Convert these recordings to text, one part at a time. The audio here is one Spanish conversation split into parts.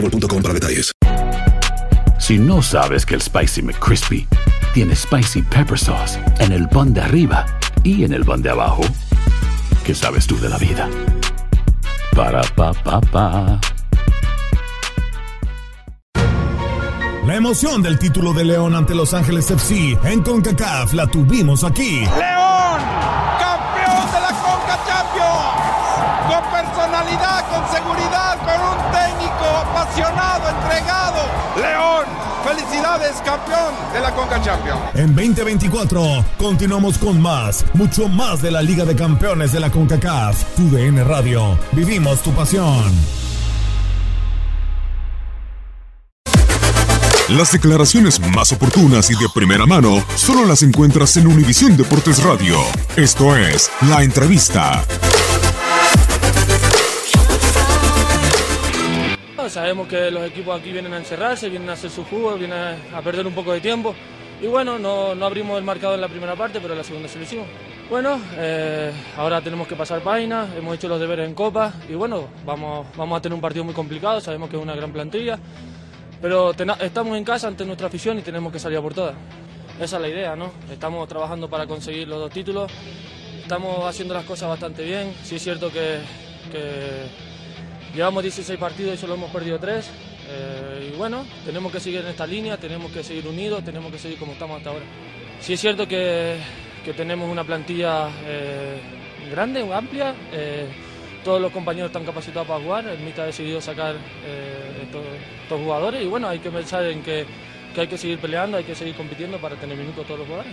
boostmobile.com para detalles. Si no sabes que el Spicy McCrispy tiene Spicy Pepper Sauce en el pan de arriba y en el pan de abajo, ¿qué sabes tú de la vida? Para, pa, pa, pa. La emoción del título de León ante Los Ángeles FC en CONCACAF la tuvimos aquí. León, felicidades, campeón de la Conca Champions. En 2024 continuamos con más, mucho más de la Liga de Campeones de la CONCACAF. Tu DN Radio, vivimos tu pasión. Las declaraciones más oportunas y de primera mano solo las encuentras en Univisión Deportes Radio. Esto es La Entrevista. Sabemos que los equipos aquí vienen a encerrarse, vienen a hacer su fútbol, vienen a perder un poco de tiempo. Y bueno, no, no abrimos el marcador en la primera parte, pero en la segunda se lo hicimos. Bueno, eh, ahora tenemos que pasar páginas, hemos hecho los deberes en Copa y bueno, vamos, vamos a tener un partido muy complicado, sabemos que es una gran plantilla, pero estamos en casa ante nuestra afición y tenemos que salir a por todas. Esa es la idea, ¿no? Estamos trabajando para conseguir los dos títulos, estamos haciendo las cosas bastante bien, sí es cierto que Llevamos 16 partidos y solo hemos perdido 3. y bueno, tenemos que seguir en esta línea, tenemos que seguir unidos, tenemos que seguir como estamos hasta ahora. Sí es cierto que, que tenemos una plantilla eh, grande, amplia. eh, todos los compañeros están capacitados para jugar. El MIT ha decidido sacar eh, estos, estos jugadores y bueno, hay que pensar en que, que hay que seguir peleando, hay que seguir compitiendo para tener minutos todos los jugadores.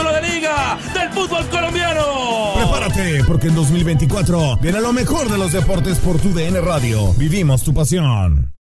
porque en 2024 viene lo mejor de los deportes por tu DN Radio. Vivimos tu pasión.